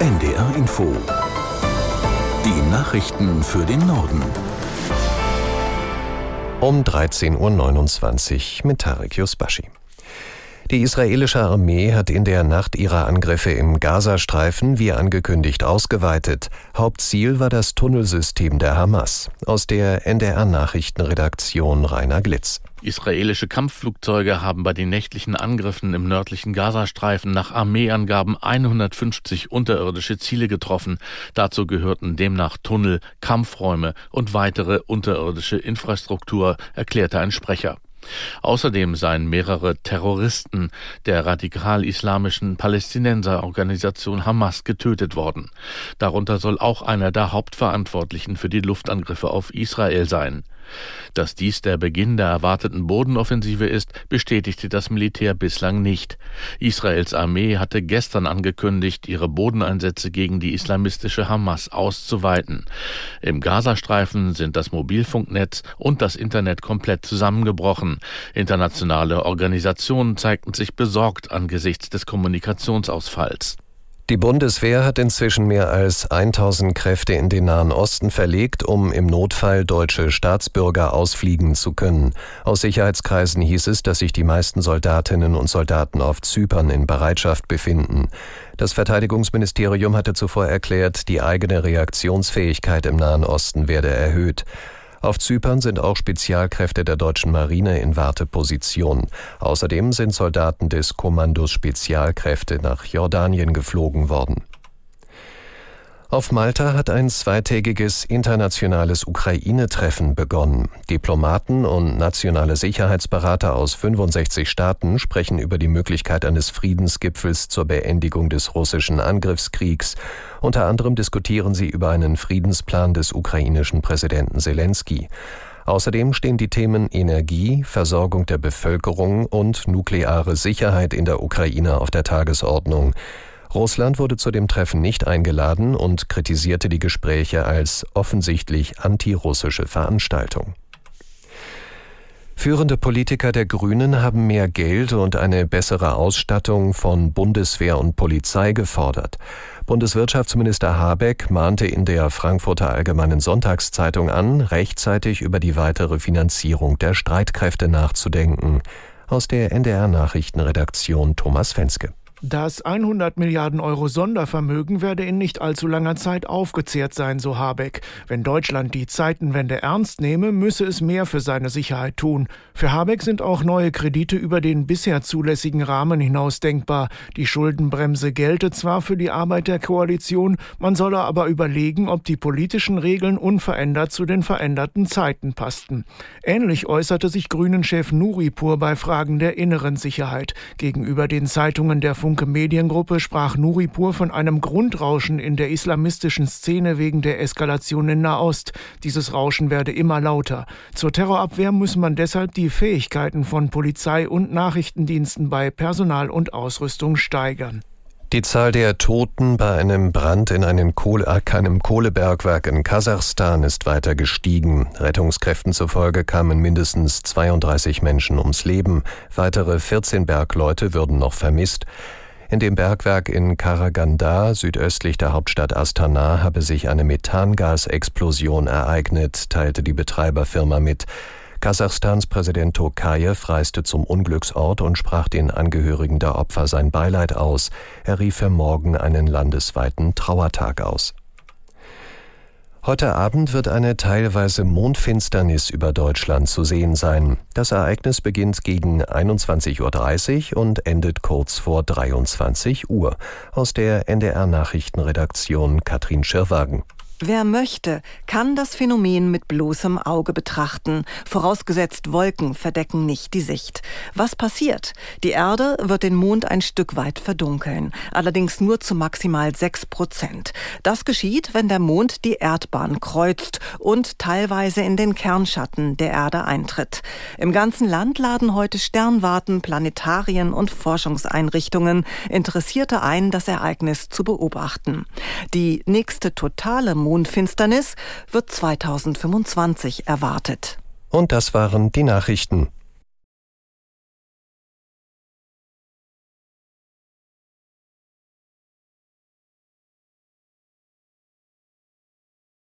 NDR Info. Die Nachrichten für den Norden. Um 13.29 Uhr mit Tarek Yusbashi. Die israelische Armee hat in der Nacht ihre Angriffe im Gazastreifen wie angekündigt ausgeweitet. Hauptziel war das Tunnelsystem der Hamas. Aus der NDR Nachrichtenredaktion Rainer Glitz. Israelische Kampfflugzeuge haben bei den nächtlichen Angriffen im nördlichen Gazastreifen nach Armeeangaben 150 unterirdische Ziele getroffen. Dazu gehörten demnach Tunnel, Kampfräume und weitere unterirdische Infrastruktur, erklärte ein Sprecher. Außerdem seien mehrere Terroristen der radikal-islamischen Palästinenserorganisation Hamas getötet worden. Darunter soll auch einer der Hauptverantwortlichen für die Luftangriffe auf Israel sein. Dass dies der Beginn der erwarteten Bodenoffensive ist, bestätigte das Militär bislang nicht. Israels Armee hatte gestern angekündigt, ihre Bodeneinsätze gegen die islamistische Hamas auszuweiten. Im Gazastreifen sind das Mobilfunknetz und das Internet komplett zusammengebrochen. Internationale Organisationen zeigten sich besorgt angesichts des Kommunikationsausfalls. Die Bundeswehr hat inzwischen mehr als 1000 Kräfte in den Nahen Osten verlegt, um im Notfall deutsche Staatsbürger ausfliegen zu können. Aus Sicherheitskreisen hieß es, dass sich die meisten Soldatinnen und Soldaten auf Zypern in Bereitschaft befinden. Das Verteidigungsministerium hatte zuvor erklärt, die eigene Reaktionsfähigkeit im Nahen Osten werde erhöht. Auf Zypern sind auch Spezialkräfte der deutschen Marine in Warteposition. Außerdem sind Soldaten des Kommandos Spezialkräfte nach Jordanien geflogen worden. Auf Malta hat ein zweitägiges internationales Ukraine-Treffen begonnen. Diplomaten und nationale Sicherheitsberater aus 65 Staaten sprechen über die Möglichkeit eines Friedensgipfels zur Beendigung des russischen Angriffskriegs. Unter anderem diskutieren sie über einen Friedensplan des ukrainischen Präsidenten Zelensky. Außerdem stehen die Themen Energie, Versorgung der Bevölkerung und nukleare Sicherheit in der Ukraine auf der Tagesordnung. Russland wurde zu dem Treffen nicht eingeladen und kritisierte die Gespräche als offensichtlich antirussische Veranstaltung. Führende Politiker der Grünen haben mehr Geld und eine bessere Ausstattung von Bundeswehr und Polizei gefordert. Bundeswirtschaftsminister Habeck mahnte in der Frankfurter Allgemeinen Sonntagszeitung an, rechtzeitig über die weitere Finanzierung der Streitkräfte nachzudenken. Aus der NDR Nachrichtenredaktion Thomas Fenske. Das 100 Milliarden Euro Sondervermögen werde in nicht allzu langer Zeit aufgezehrt sein, so Habeck. Wenn Deutschland die Zeitenwende ernst nehme, müsse es mehr für seine Sicherheit tun. Für Habeck sind auch neue Kredite über den bisher zulässigen Rahmen hinaus denkbar. Die Schuldenbremse gelte zwar für die Arbeit der Koalition, man solle aber überlegen, ob die politischen Regeln unverändert zu den veränderten Zeiten passten. Ähnlich äußerte sich Grünen-Chef Nuripur bei Fragen der inneren Sicherheit. Gegenüber den Zeitungen der Funke Mediengruppe sprach Nuripur von einem Grundrauschen in der islamistischen Szene wegen der Eskalation in Nahost. Dieses Rauschen werde immer lauter. Zur Terrorabwehr muss man deshalb die Fähigkeiten von Polizei und Nachrichtendiensten bei Personal und Ausrüstung steigern. Die Zahl der Toten bei einem Brand in einem, Kohle, äh, einem Kohlebergwerk in Kasachstan ist weiter gestiegen. Rettungskräften zufolge kamen mindestens 32 Menschen ums Leben. Weitere 14 Bergleute würden noch vermisst. In dem Bergwerk in Karaganda, südöstlich der Hauptstadt Astana, habe sich eine Methangasexplosion ereignet, teilte die Betreiberfirma mit. Kasachstans Präsident Tokayev reiste zum Unglücksort und sprach den Angehörigen der Opfer sein Beileid aus. Er rief für morgen einen landesweiten Trauertag aus. Heute Abend wird eine teilweise Mondfinsternis über Deutschland zu sehen sein. Das Ereignis beginnt gegen 21.30 Uhr und endet kurz vor 23 Uhr. Aus der NDR Nachrichtenredaktion Katrin Schirwagen. Wer möchte, kann das Phänomen mit bloßem Auge betrachten, vorausgesetzt Wolken verdecken nicht die Sicht. Was passiert? Die Erde wird den Mond ein Stück weit verdunkeln, allerdings nur zu maximal sechs Prozent. Das geschieht, wenn der Mond die Erdbahn kreuzt und teilweise in den Kernschatten der Erde eintritt. Im ganzen Land laden heute Sternwarten, Planetarien und Forschungseinrichtungen Interessierte ein, das Ereignis zu beobachten. Die nächste totale Mondfinsternis wird 2025 erwartet. Und das waren die Nachrichten.